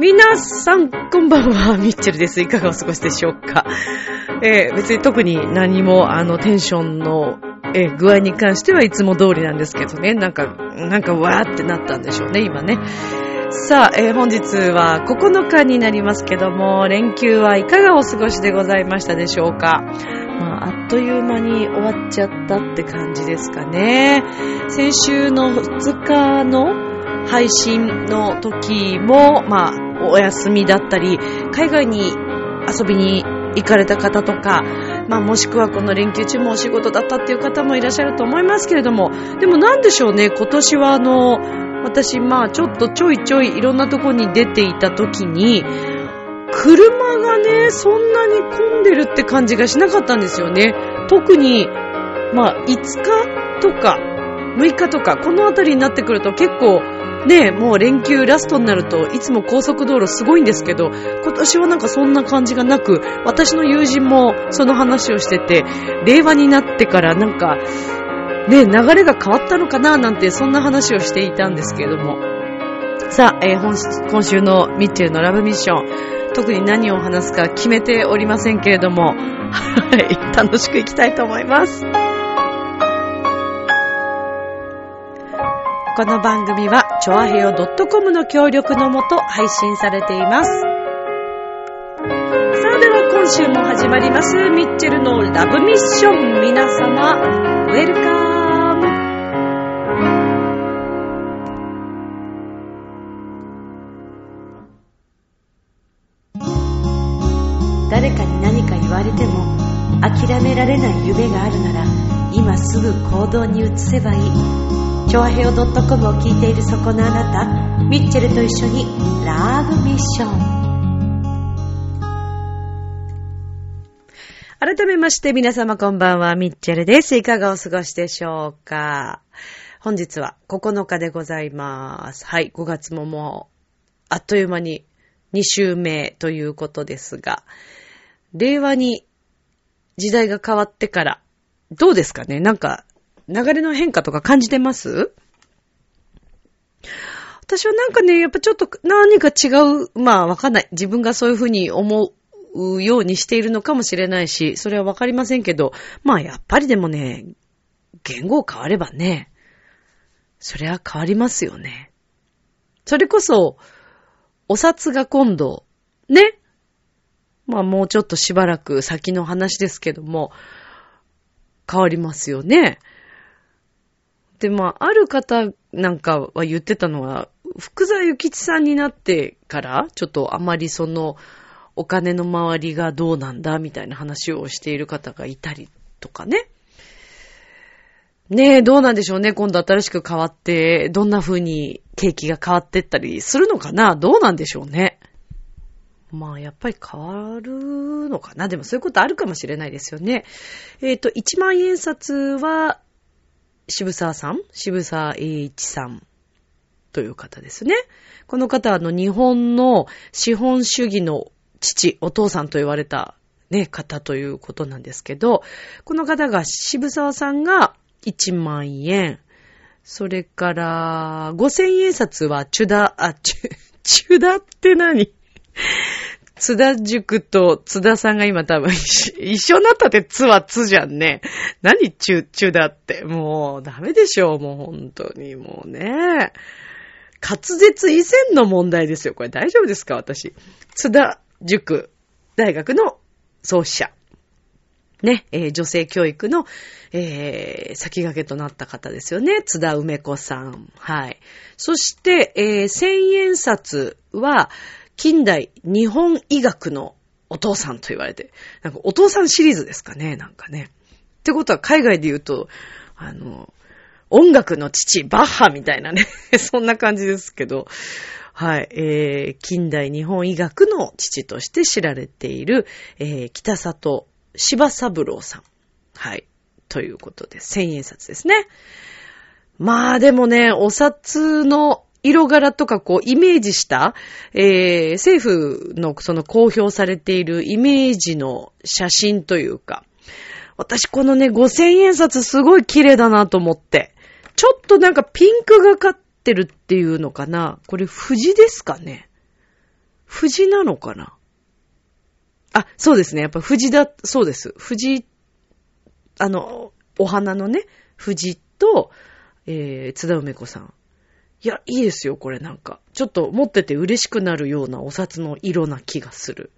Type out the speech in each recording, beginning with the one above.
皆さん、こんばんは、ミッチェルです。いかがお過ごしでしょうか？えー別に特に何も、あの、テンションの、え具合に関してはいつも通りなんですけどね。なんか、なんか、わーってなったんでしょうね、今ね。さあ、えー本日は9日になりますけども、連休はいかがお過ごしでございましたでしょうか。まあ、あっという間に終わっちゃったって感じですかね。先週の2日の配信の時も、まあ、お休みだったり、海外に遊びに行かれた方とか、まあ、もしくはこの連休中もお仕事だったっていう方もいらっしゃると思いますけれども、でもなんでしょうね、今年はあの、私、まあ、ちょっとちょいちょいいろんなとこに出ていた時に、車がね、そんなに混んでるって感じがしなかったんですよね。特に、まあ、5日とか、6日とか、このあたりになってくると結構、ね、もう連休ラストになるといつも高速道路すごいんですけど、今年はなんかそんな感じがなく、私の友人もその話をしてて、令和になってからなんか、ね、流れが変わったのかななんてそんな話をしていたんですけれども。さあ、えー本今週のミッチェルのラブミッション、特に何を話すか決めておりませんけれども、はい、楽しくいきたいと思います。この番組は、ちょあへよ .com の協力のもと配信されています。さあでは今週も始まります、ミッチェルのラブミッション。皆様、ウェルカム。誰かに何か言われても諦められない夢があるなら今すぐ行動に移せばいいチョアヘオ .com を聞いているそこのあなたミッチェルと一緒にラブミッション改めまして皆様こんばんは、ミッチェルです。いかがお過ごしでしょうか？本日は9日でございます。はい、5月ももう、あっという間に2週目ということですが、令和に時代が変わってから、どうですかね？なんか、流れの変化とか感じてます？私はなんかね、やっぱちょっと何か違う、まあわかんない。自分がそういうふうに思うようにしているのかもしれないし、それはわかりませんけど、まあやっぱりでもね、言語変わればね、そりゃ変わりますよね。それこそ、お札が今度、ね。まあもうちょっとしばらく先の話ですけども、変わりますよね。で、まあ、ある方なんかは言ってたのは、福沢諭吉さんになってから、ちょっとあまりその、お金の周りがどうなんだみたいな話をしている方がいたりとかね。ねえ、どうなんでしょうね。今度新しく変わって、どんな風に景気が変わってったりするのかな？どうなんでしょうね？まあ、やっぱり変わるのかなでもそういうことあるかもしれないですよね。えっ、と、1万円札は、渋沢さん？渋沢栄一さんという方ですね。この方はあの日本の資本主義の父、お父さんと言われたね、方ということなんですけど、この方が渋沢さんが1万円、それから5000円札はチュダ、あ、チュ、チュダって何？津田塾と津田さんが今多分一緒になったって津は津じゃんね。何チュ、チュだって。もうダメでしょう。もう本当にもうね。滑舌以前の問題ですよ。これ大丈夫ですか私。津田塾大学の創始者。ね、えー女性教育の、えー先駆けとなった方ですよね。津田梅子さん。はい。そして、えー千円札は、近代日本医学のお父さんと言われて、なんかお父さんシリーズですかね、なんかね。ってことは海外で言うと、あの、音楽の父、バッハみたいなね、そんな感じですけど、はい、えー、近代日本医学の父として知られている、えー、北里柴三郎さん。はい、ということで、千円札ですね。まあでもね、お札の色柄とかこうイメージした、えー、政府のその公表されているイメージの写真というか、私このね、5000円札すごい綺麗だなと思って。ちょっとなんかピンクがかってるっていうのかなこれ富士ですかね富士なのかなあ、そうですね。やっぱ富士だ、そうです。富士、あの、お花のね、富士と、えー、津田梅子さん。いや、いいですよ、これなんか。ちょっと持ってて嬉しくなるようなお札の色な気がする。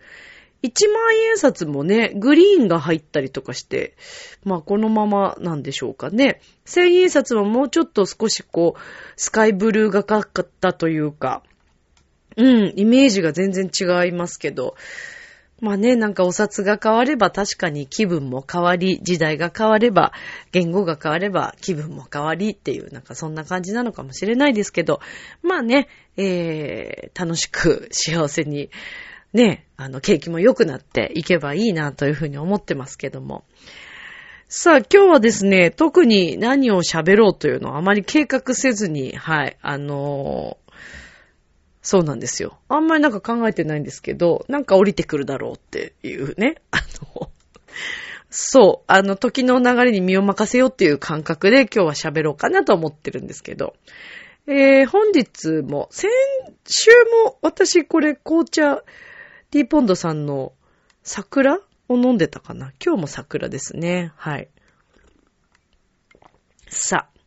1万円札もね、グリーンが入ったりとかして、まあこのままなんでしょうかね。1000円札はもうちょっと少しこう、スカイブルーがかかったというか、うん、イメージが全然違いますけど、まあね、なんかお札が変われば確かに気分も変わり、時代が変われば、言語が変われば気分も変わりっていう、なんかそんな感じなのかもしれないですけど、まあね、えー、楽しく幸せにね、あの、景気も良くなっていけばいいなというふうに思ってますけども。さあ、今日はですね、特に何を喋ろうというのをあまり計画せずに、はい、あのー、そうなんですよ。あんまりなんか考えてないんですけど、なんか降りてくるだろうっていうね、あの、そう、あの、時の流れに身を任せようっていう感覚で今日は喋ろうかなと思ってるんですけど、えー、本日も、先週も私これ紅茶、ティーポンドさんの桜を飲んでたかな？今日も桜ですね。はい。さあ、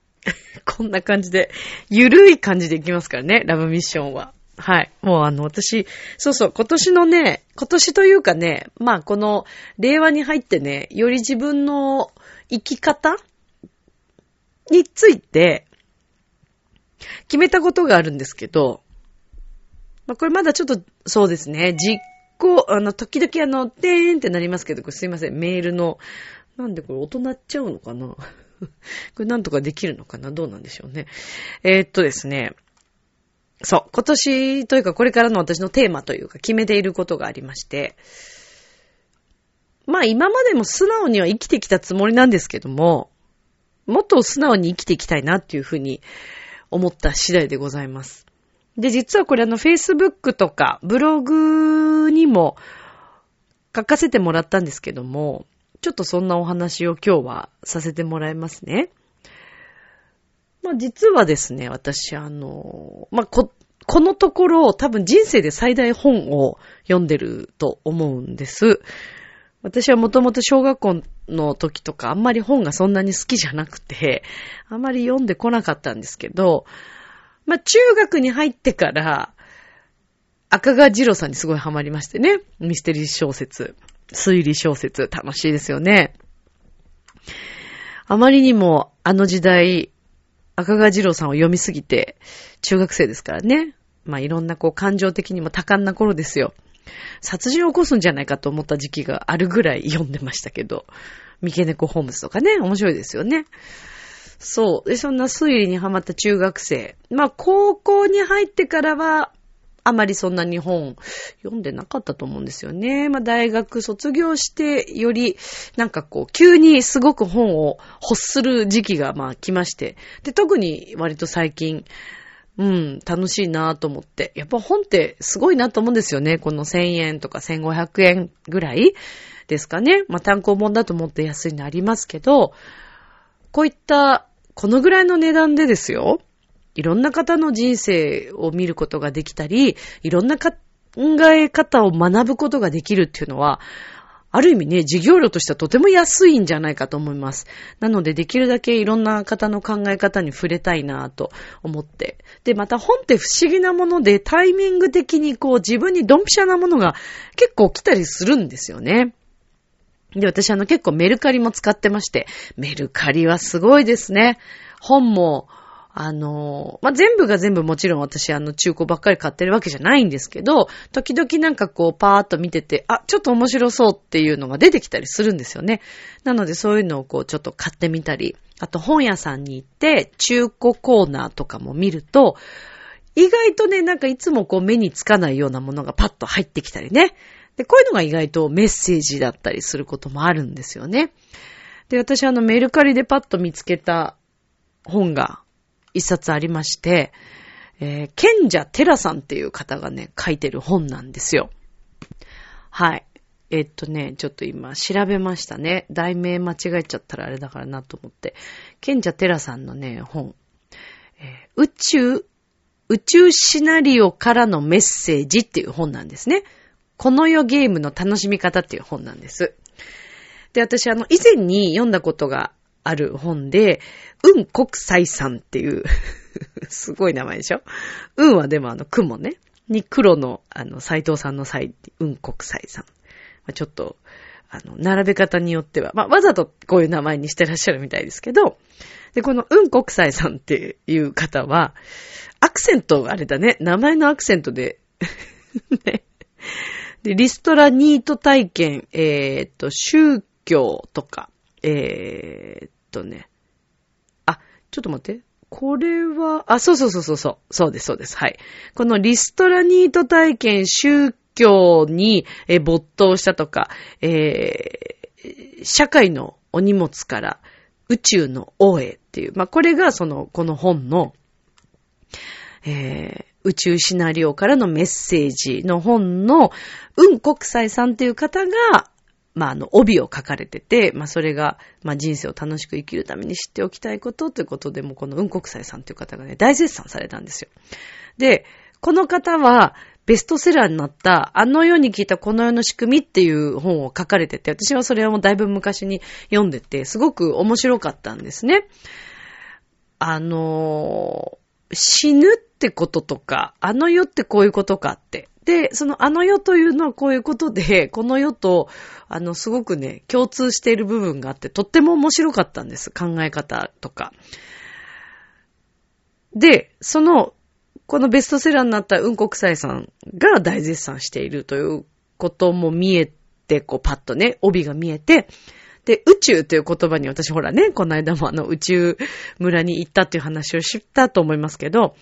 こんな感じで、ゆるい感じでいきますからね、ラブミッションは。はい。もうあの、私、そうそう、今年のね、今年というかね、まあこの、令和に入ってね、より自分の生き方について、決めたことがあるんですけど、まあこれまだちょっと、そうですね、実構、あの、時々あの、てーんってなりますけど、すいません、メールの、なんでこれ音鳴っちゃうのかな？これなんとかできるのかな？どうなんでしょうね？えー、っとですね。そう、今年というかこれからの私のテーマというか決めていることがありまして、まあ今までも素直には生きてきたつもりなんですけども、もっと素直に生きていきたいなっていうふうに思った次第でございます。で、実はこれあの、Facebook とかブログにも書かせてもらったんですけども、ちょっとそんなお話を今日はさせてもらいますね。まあ実はですね、私あの、まあこ、このところ多分人生で最大本を読んでると思うんです。私はもともと小学校の時とかあんまり本がそんなに好きじゃなくて、あんまり読んでこなかったんですけど、まあ、中学に入ってから、赤川二郎さんにすごいハマりましてね。ミステリー小説、推理小説、楽しいですよね。あまりにもあの時代、赤川二郎さんを読みすぎて、中学生ですからね。まあ、いろんなこう感情的にも多感な頃ですよ。殺人を起こすんじゃないかと思った時期があるぐらい読んでましたけど、三毛猫ホームズとかね、面白いですよね。そう。で、そんな推理にハマった中学生。まあ、高校に入ってからは、あまりそんな日本読んでなかったと思うんですよね。まあ大学卒業してよりなんかこう急にすごく本を欲する時期がまあ来まして。で、特に割と最近、うん、楽しいなと思って。やっぱ本ってすごいなと思うんですよね。この1000円とか1500円ぐらいですかね。まあ単行本だと思って安いのありますけど、こういった、このぐらいの値段でですよ。いろんな方の人生を見ることができたり、いろんな考え方を学ぶことができるっていうのは、ある意味ね、事業料としてはとても安いんじゃないかと思います。なので、できるだけいろんな方の考え方に触れたいなぁと思って。で、また本って不思議なもので、タイミング的にこう自分にドンピシャなものが結構来たりするんですよね。で、私あの結構メルカリも使ってまして、メルカリはすごいですね。本も、あの、まあ、全部が全部もちろん私あの中古ばっかり買ってるわけじゃないんですけど、時々なんかこうパーっと見てて、あ、ちょっと面白そうっていうのが出てきたりするんですよね。なのでそういうのをこうちょっと買ってみたり、あと本屋さんに行って中古コーナーとかも見ると、意外とね、なんかいつもこう目につかないようなものがパッと入ってきたりね。で、こういうのが意外とメッセージだったりすることもあるんですよね。で、私あのメルカリでパッと見つけた本が、一冊ありまして、えー、賢者テラさんっていう方がね、書いてる本なんですよ。はい。えっとね、ちょっと今調べましたね。題名間違えちゃったらあれだからなと思って。賢者テラさんのね、本。えー、宇宙、宇宙シナリオからのメッセージっていう本なんですね。この世ゲームの楽しみ方っていう本なんです。で、私あの、以前に読んだことがある本で、運国際さんっていう すごい名前でしょ？運はでもあの、雲ね。に黒の、あの、斎藤さんの際、運国際さん。まあ、ちょっと、あの、並べ方によっては、まあ、わざとこういう名前にしてらっしゃるみたいですけど、で、この運国際さんっていう方は、アクセントがあれだね。名前のアクセントで ね。で、リストラニート体験、えー、っと、宗教とか、えー、とね。あ、ちょっと待って。これは、あ、そうそうそうそうそう。そうです、そうです。はい。このリストラニート体験宗教に、没頭したとか、えー、社会のお荷物から宇宙の王へっていう、まあ、これがその、この本の、えー、宇宙シナリオからのメッセージの本の、運国際さんっていう方が、まあ、あの、帯を書かれてて、まあ、それが、まあ、人生を楽しく生きるために知っておきたいことということでも、この運国際さんという方がね、大絶賛されたんですよ。で、この方は、ベストセラーになった、あの世に聞いたこの世の仕組みっていう本を書かれてて、私はそれはもうだいぶ昔に読んでて、すごく面白かったんですね。あのー、死ぬってこととか、あの世ってこういうことかって。で、そのあの世というのはこういうことで、この世と、あの、すごくね、共通している部分があって、とっても面白かったんです。考え方とか。で、その、このベストセラーになった雲国際さんが大絶賛しているということも見えて、こうパッとね、帯が見えて、で、宇宙という言葉に私ほらね、この間もあの宇宙村に行ったっていう話を知ったと思いますけど、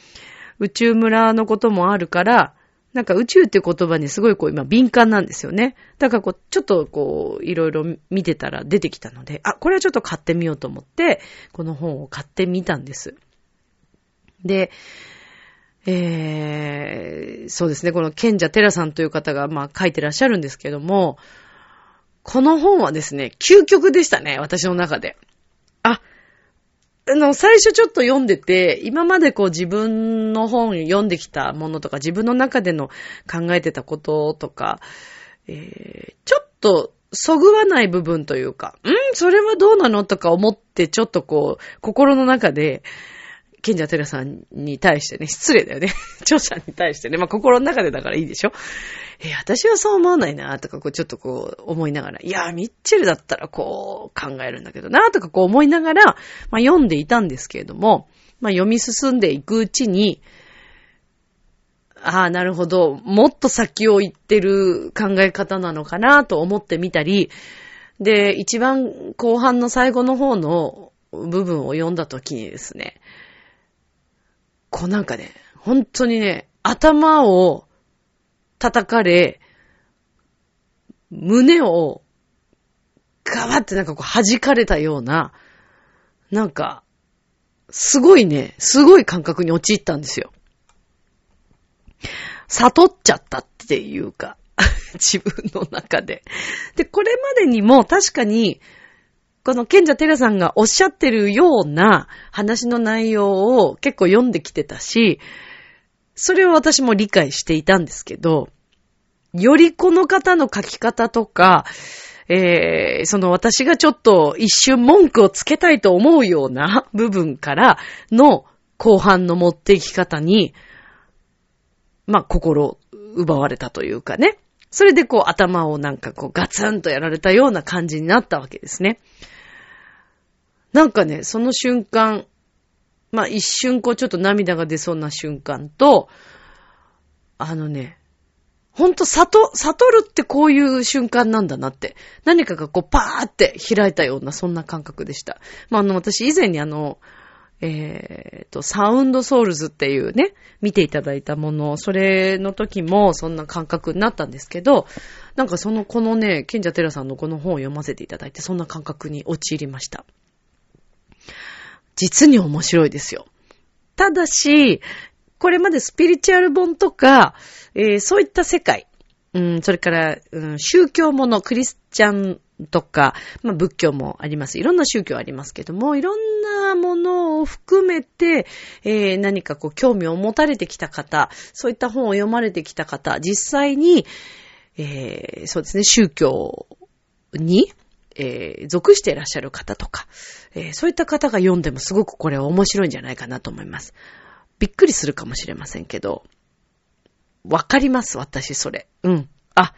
宇宙村のこともあるから、なんか宇宙って言葉にすごいこう今敏感なんですよね。だからこう、ちょっとこう、いろいろ見てたら出てきたので、あ、これはちょっと買ってみようと思って、この本を買ってみたんです。で、えー、そうですね、この賢者テラさんという方が、まあ書いてらっしゃるんですけども、この本はですね、究極でしたね、私の中で。あ、の、最初ちょっと読んでて、今までこう自分の本読んできたものとか、自分の中での考えてたこととか、えー、ちょっと、そぐわない部分というか、ん？それはどうなの？とか思って、ちょっとこう、心の中で、賢者テラさんに対してね、失礼だよね。著者に対してね。まあ、心の中でだからいいでしょ。え私はそう思わないな、とか、こう、ちょっとこう、思いながら、いやミッチェルだったらこう、考えるんだけどな、とかこう思いながら、まあ、読んでいたんですけれども、まあ、読み進んでいくうちに、ああ、なるほど。もっと先を行ってる考え方なのかなと思ってみたり、で、一番後半の最後の方の部分を読んだときにですね、こうなんかね、本当にね、頭を叩かれ、胸をガバってなんかこう弾かれたような、なんか、すごいね、すごい感覚に陥ったんですよ。悟っちゃったっていうか、自分の中で。で、これまでにも確かに、この賢者テラさんがおっしゃってるような話の内容を結構読んできてたし、それを私も理解していたんですけど、よりこの方の書き方とか、えー、その私がちょっと一瞬文句をつけたいと思うような部分からの後半の持っていき方に、まあ、心奪われたというかね。それでこう頭をなんかこうガツンとやられたような感じになったわけですね。なんかね、その瞬間、まあ一瞬こうちょっと涙が出そうな瞬間と、あのね、ほんと悟、悟るってこういう瞬間なんだなって。何かがこうパーって開いたようなそんな感覚でした。まああの私以前にあの、えっ、ー、と、サウンドソウルズっていうね、見ていただいたもの、それの時もそんな感覚になったんですけど、なんかその、このね、賢者テラさんのこの本を読ませていただいて、そんな感覚に陥りました。実に面白いですよ。ただし、これまでスピリチュアル本とか、えー、そういった世界、うん、それから、うん、宗教もの、クリスチャンとか、まあ仏教もあります。いろんな宗教ありますけども、いろんなものを含めて、えー、何かこう興味を持たれてきた方、そういった本を読まれてきた方、実際に、えー、そうですね、宗教に、えー、属していらっしゃる方とか、えー、そういった方が読んでもすごくこれは面白いんじゃないかなと思います。びっくりするかもしれませんけど、わかります、私、それ。うん。あ、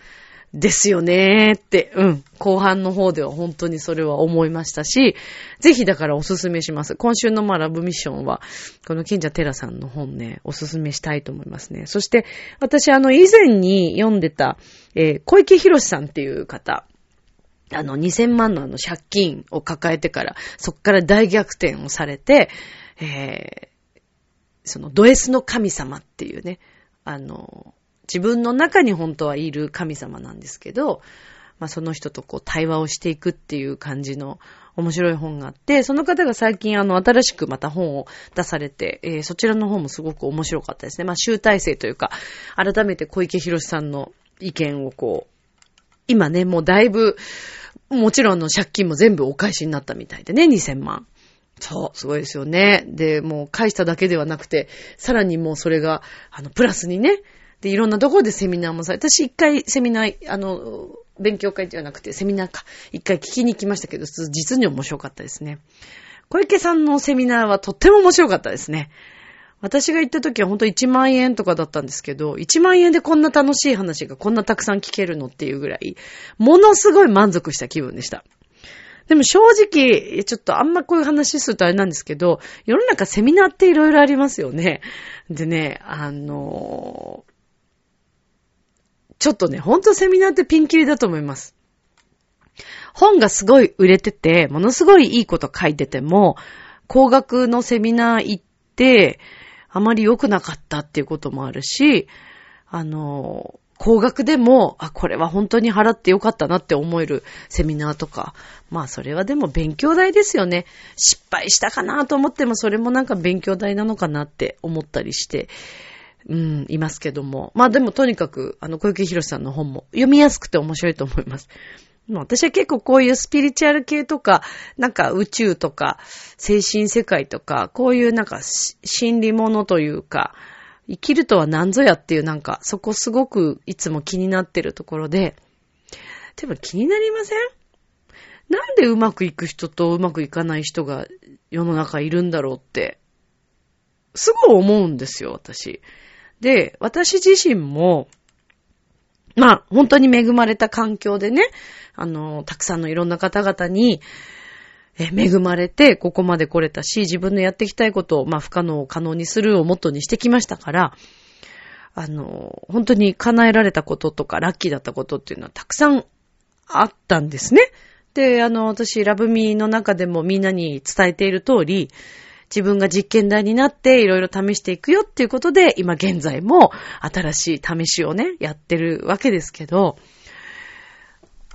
ですよねーって、うん。後半の方では本当にそれは思いましたし、ぜひだからおすすめします。今週のまあラブミッションは、この金者テラさんの本ね、おすすめしたいと思いますね。そして、私あの以前に読んでた、えー、小池博さんっていう方、あの2000万のあの借金を抱えてから、そっから大逆転をされて、えー、そのド S の神様っていうね、あの、自分の中に本当はいる神様なんですけど、まあその人とこう対話をしていくっていう感じの面白い本があって、その方が最近あの新しくまた本を出されて、えー、そちらの方もすごく面白かったですね。まあ集大成というか、改めて小池博さんの意見をこう、今ね、もうだいぶ、もちろんの借金も全部お返しになったみたいでね、2000万。そう、すごいですよね。で、もう返しただけではなくて、さらにもうそれが、あの、プラスにね、で、いろんなところでセミナーもされ、私一回セミナー、あの、勉強会じゃなくてセミナーか、一回聞きに行きましたけど、実に面白かったですね。小池さんのセミナーはとっても面白かったですね。私が行った時はほんと1万円とかだったんですけど、1万円でこんな楽しい話がこんなたくさん聞けるのっていうぐらい、ものすごい満足した気分でした。でも正直、ちょっとあんまこういう話するとあれなんですけど、世の中セミナーっていろいろありますよね。でね、あのちょっとね、ほんとセミナーってピンキリだと思います。本がすごい売れてて、ものすごいいいこと書いてても、高額のセミナー行って、あまり良くなかったっていうこともあるし、あの、高額でも、あ、これは本当に払ってよかったなって思えるセミナーとか。まあそれはでも勉強代ですよね。失敗したかなと思ってもそれもなんか勉強代なのかなって思ったりして。うん、いますけども。まあでもとにかく、あの、小池博さんの本も読みやすくて面白いと思います。私は結構こういうスピリチュアル系とか、なんか宇宙とか、精神世界とか、こういうなんか心理ものというか、生きるとは何ぞやっていうなんか、そこすごくいつも気になってるところで、でも気になりません？なんでうまくいく人とうまくいかない人が世の中いるんだろうって、すごい思うんですよ、私。で、私自身も、まあ、本当に恵まれた環境でね、あの、たくさんのいろんな方々に、え、恵まれて、ここまで来れたし、自分のやっていきたいことを、まあ、不可能を可能にするをもとにしてきましたから、あの、本当に叶えられたこととか、ラッキーだったことっていうのはたくさんあったんですね。で、あの、私、ラブミーの中でもみんなに伝えている通り、自分が実験台になっていろいろ試していくよっていうことで、今現在も新しい試しをね、やってるわけですけど、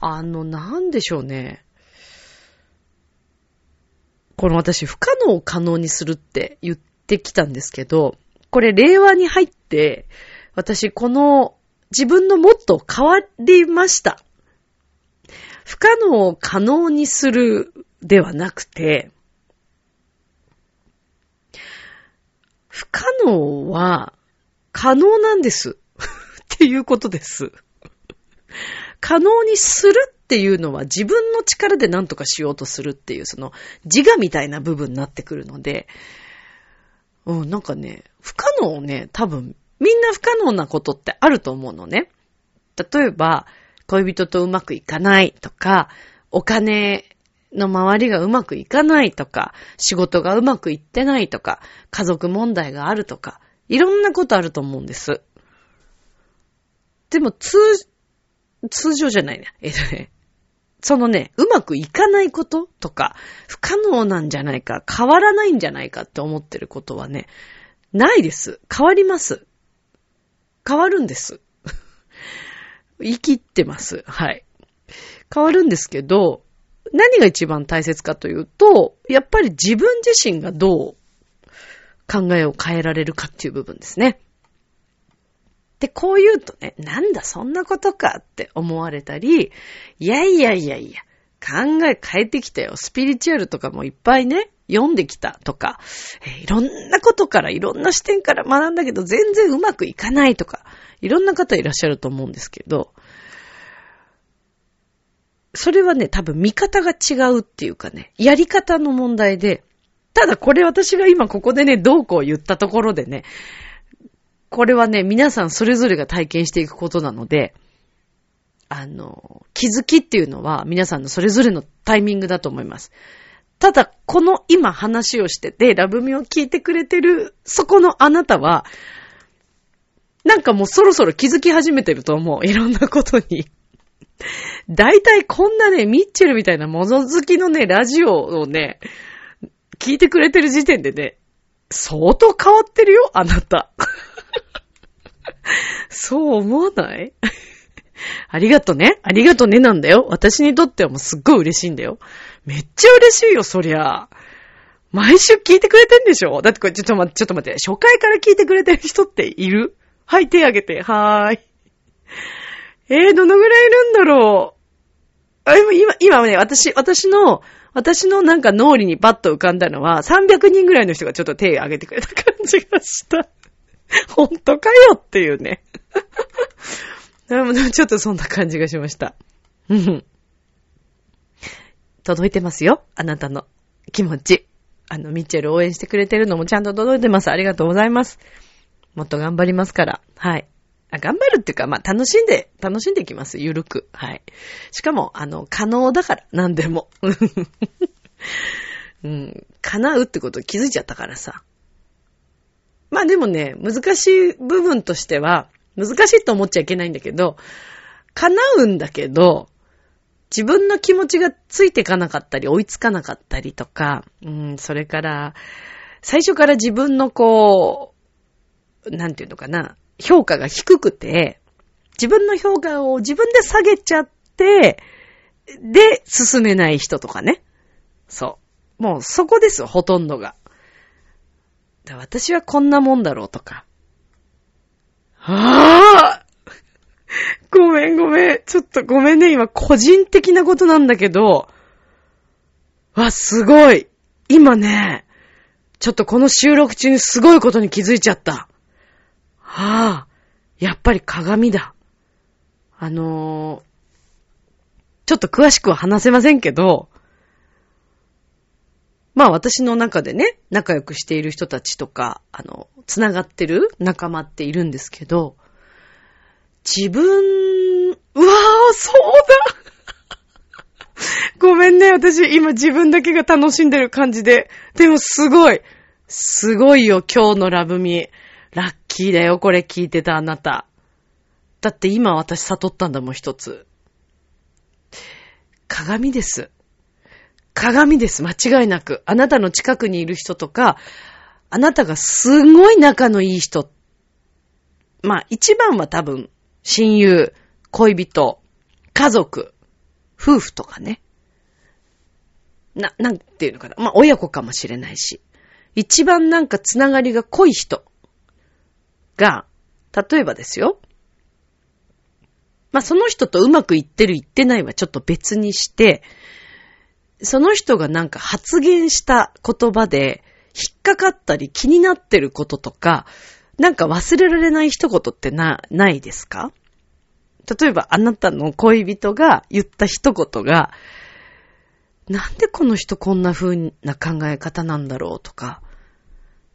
あの、なんでしょうね。この私、不可能を可能にするって言ってきたんですけど、これ令和に入って、私、この自分のもっと変わりました。不可能を可能にするではなくて、不可能は可能なんです。っていうことです。可能にするっていうのは自分の力で何とかしようとするっていう、その自我みたいな部分になってくるので、うん、なんかね、不可能ね、多分、みんな不可能なことってあると思うのね。例えば、恋人とうまくいかないとか、お金の周りがうまくいかないとか、仕事がうまくいってないとか、家族問題があるとか、いろんなことあると思うんです。でも、通、通常じゃないね。えっとね、そのね、うまくいかないこととか、不可能なんじゃないか、変わらないんじゃないかって思ってることはね、ないです。変わります。変わるんです。生きってます。はい。変わるんですけど、何が一番大切かというと、やっぱり自分自身がどう考えを変えられるかっていう部分ですね。で、こう言うとね、なんだそんなことかって思われたり、いやいやいやいや、考え変えてきたよ。スピリチュアルとかもいっぱいね、読んできたとか、え、いろんなことから、いろんな視点から学んだけど、全然うまくいかないとか、いろんな方いらっしゃると思うんですけど、それはね、多分見方が違うっていうかね、やり方の問題で、ただこれ私が今ここでね、どうこう言ったところでね、これはね、皆さんそれぞれが体験していくことなので、あの、気づきっていうのは皆さんのそれぞれのタイミングだと思います。ただ、この今話をしてて、ラブミを聞いてくれてる、そこのあなたは、なんかもうそろそろ気づき始めてると思う。いろんなことに。大体こんなね、ミッチェルみたいなもの好きのね、ラジオをね、聞いてくれてる時点でね、相当変わってるよ、あなた。そう思わない？ありがとね。ありがとねなんだよ。私にとってはもうすっごい嬉しいんだよ。めっちゃ嬉しいよ、そりゃ。毎週聞いてくれてんでしょ？だってこれ、ちょっと待って、ちょっと待って。初回から聞いてくれてる人っている？はい、手挙げて。はーい。えー、どのぐらいいるんだろう？あ、今、今、今ね、私、私の、私のなんか脳裏にパッと浮かんだのは、300人ぐらいの人がちょっと手を挙げてくれた感じがした。本当かよっていうね。ちょっとそんな感じがしました。うん。届いてますよ。あなたの気持ち。あの、ミッチェル応援してくれてるのもちゃんと届いてます。ありがとうございます。もっと頑張りますから。はい。頑張るっていうか、まあ、楽しんで、楽しんでいきます。ゆるく。はい。しかも、あの、可能だから、なんでも。うん。叶うってこと気づいちゃったからさ。まあでもね、難しい部分としては、難しいと思っちゃいけないんだけど、叶うんだけど、自分の気持ちがついていかなかったり、追いつかなかったりとか、うん、それから、最初から自分のこう、なんていうのかな、評価が低くて、自分の評価を自分で下げちゃって、で、進めない人とかね。そう。もうそこです、ほとんどが。私はこんなもんだろうとか。はぁ ごめんごめん。ちょっとごめんね。今、個人的なことなんだけど。わ、すごい。今ね、ちょっとこの収録中にすごいことに気づいちゃった。はぁ、あ、やっぱり鏡だ。あのー、ちょっと詳しくは話せませんけど、まあ私の中でね、仲良くしている人たちとか、あの、つながってる仲間っているんですけど、自分、うわぁ、そうだ ごめんね、私今自分だけが楽しんでる感じで。でもすごい。すごいよ、今日のラブミ。ラッキーだよ、これ聞いてたあなた。だって今私悟ったんだもん、一つ。鏡です。鏡です、間違いなく。あなたの近くにいる人とか、あなたがすごい仲のいい人。まあ、一番は多分、親友、恋人、家族、夫婦とかね。な、なんていうのかな。まあ、親子かもしれないし。一番なんかつながりが濃い人が、例えばですよ。まあ、その人とうまくいってるいってないはちょっと別にして、その人がなんか発言した言葉で引っかかったり気になってることとか、なんか忘れられない一言ってな、ないですか？例えばあなたの恋人が言った一言が、なんでこの人こんな風な考え方なんだろうとか、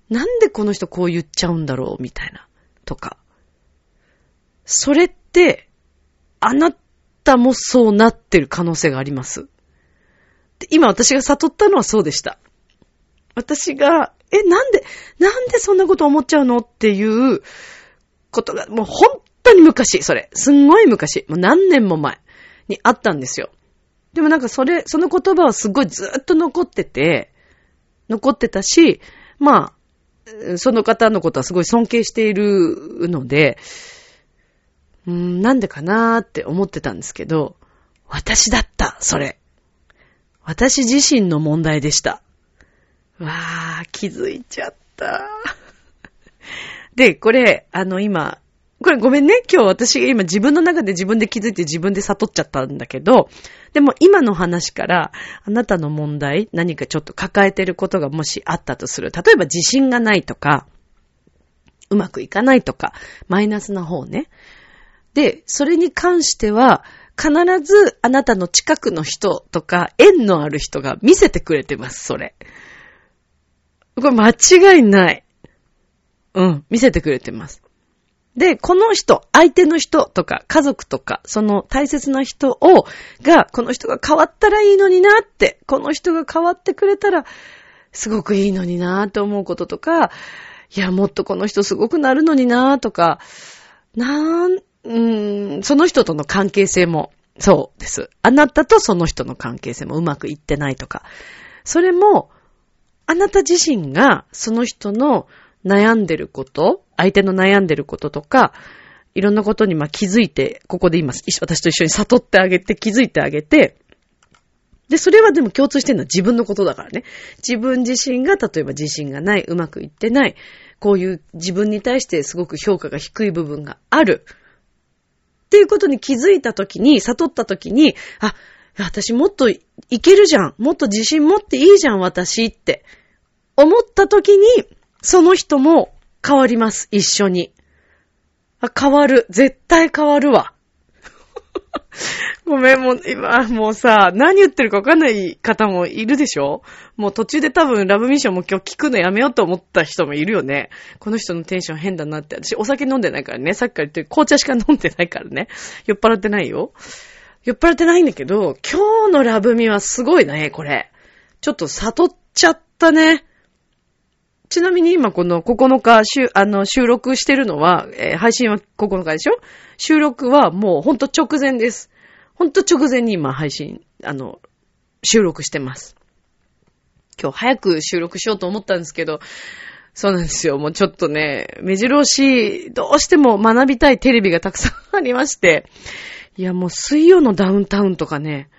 なんでこの人こう言っちゃうんだろうみたいな、とか。それって、あなたもそうなってる可能性があります？今私が悟ったのはそうでした。私が、え、なんで、なんでそんなこと思っちゃうの？っていうことが、もう本当に昔、それ。すんごい昔。もう何年も前にあったんですよ。でもなんかそれ、その言葉はすごいずっと残ってて、残ってたし、まあ、その方のことはすごい尊敬しているので、うん、なんでかなーって思ってたんですけど、私だった、それ。私自身の問題でした。わー、気づいちゃった。で、これ、あの、今、これごめんね。今日私が今自分の中で自分で気づいて自分で悟っちゃったんだけど、でも今の話からあなたの問題、何かちょっと抱えてることがもしあったとする。例えば自信がないとか、うまくいかないとか、マイナスな方ね。で、それに関しては、必ずあなたの近くの人とか、縁のある人が見せてくれてます、それ。これ間違いない。うん、見せてくれてます。で、この人、相手の人とか、家族とか、その大切な人を、が、この人が変わったらいいのになって、この人が変わってくれたら、すごくいいのになって思うこととか、いや、もっとこの人すごくなるのになとか、なん、うん、その人との関係性も、そうです。あなたとその人の関係性もうまくいってないとか。それも、あなた自身がその人の悩んでること、相手の悩んでることとか、いろんなことにま気づいて、ここで今、私と一緒に悟ってあげて、気づいてあげて、で、それはでも共通してるのは自分のことだからね。自分自身が、例えば自信がない、うまくいってない、こういう自分に対してすごく評価が低い部分がある。っていうことに気づいたときに、悟ったときに、あ、私もっといけるじゃん。もっと自信持っていいじゃん、私って。思ったときに、その人も変わります、一緒に。あ、変わる。絶対変わるわ。ごめん、もう、今、もうさ、何言ってるか分かんない方もいるでしょ？もう途中で多分ラブミッションも今日聞くのやめようと思った人もいるよね。この人のテンション変だなって。私お酒飲んでないからね。さっきから言って紅茶しか飲んでないからね。酔っ払ってないよ。酔っ払ってないんだけど、今日のラブミはすごいね、これ。ちょっと悟っちゃったね。ちなみに今この9日、あの、収録してるのは、えー、配信は9日でしょ？収録はもうほんと直前です。ほんと直前に今配信、あの、収録してます。今日早く収録しようと思ったんですけど、そうなんですよ。もうちょっとね、目白押し、どうしても学びたいテレビがたくさんありまして、いやもう水曜のダウンタウンとかね、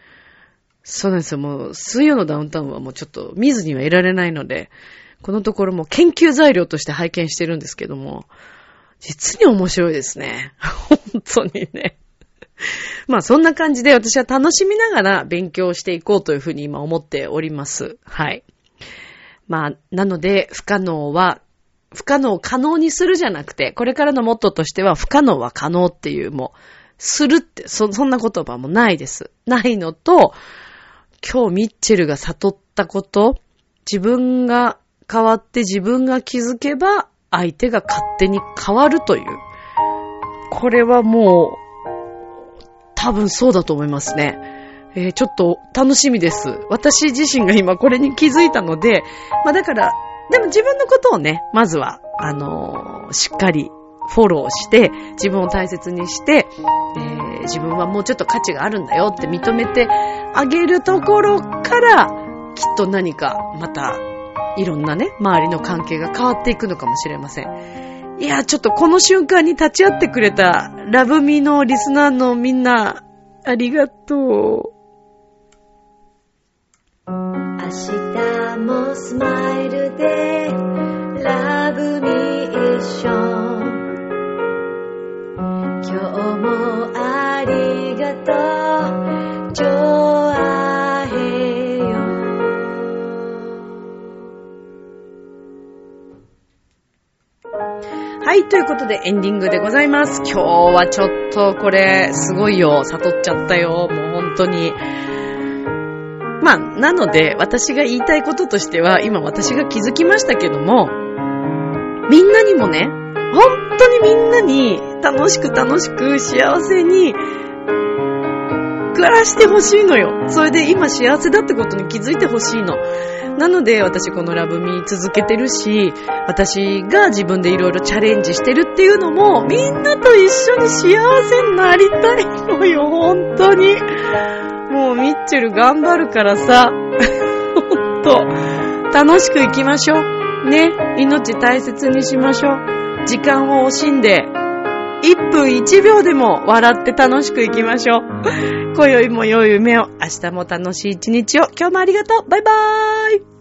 そうなんですよ。もう水曜のダウンタウンはもうちょっと見ずにはいられないので、このところも研究材料として拝見してるんですけども、実に面白いですね。本当にね。まあそんな感じで私は楽しみながら勉強していこうというふうに今思っております。はい。まあ、なので不可能は、不可能を可能にするじゃなくて、これからのモットーとしては不可能は可能っていうもう、するって、そ、そんな言葉もないです。ないのと、今日ミッチェルが悟ったこと、自分が変わって自分が気づけば相手が勝手に変わるという。これはもう、多分そうだと思いますね。えー、ちょっと楽しみです。私自身が今これに気づいたので、まあだから、でも自分のことをね、まずは、あのー、しっかりフォローして、自分を大切にして、えー、自分はもうちょっと価値があるんだよって認めてあげるところから、きっと何かまたいろんなね、周りの関係が変わっていくのかもしれません。いや、ちょっとこの瞬間に立ち会ってくれたラブミのリスナーのみんな、ありがとう。明日もスマイルでラブミー一緒今日もありがとうはい、ということでエンディングでございます。今日はちょっとこれ、すごいよ。悟っちゃったよ。もう本当に。まあ、なので、私が言いたいこととしては、今私が気づきましたけども、みんなにもね、本当にみんなに楽しく楽しく幸せに暮らしてほしいのよ。それで今幸せだってことに気づいてほしいの。なので私このラブミー続けてるし、私が自分でいろいろチャレンジしてるっていうのも、みんなと一緒に幸せになりたいのよ、本当に。もうミッチェル頑張るからさ、ほんと、楽しく行きましょう。ね、命大切にしましょう。時間を惜しんで、1分1秒でも笑って楽しく行きましょう。今宵も良い夢を、明日も楽しい一日を。今日もありがとう。バイバーイ。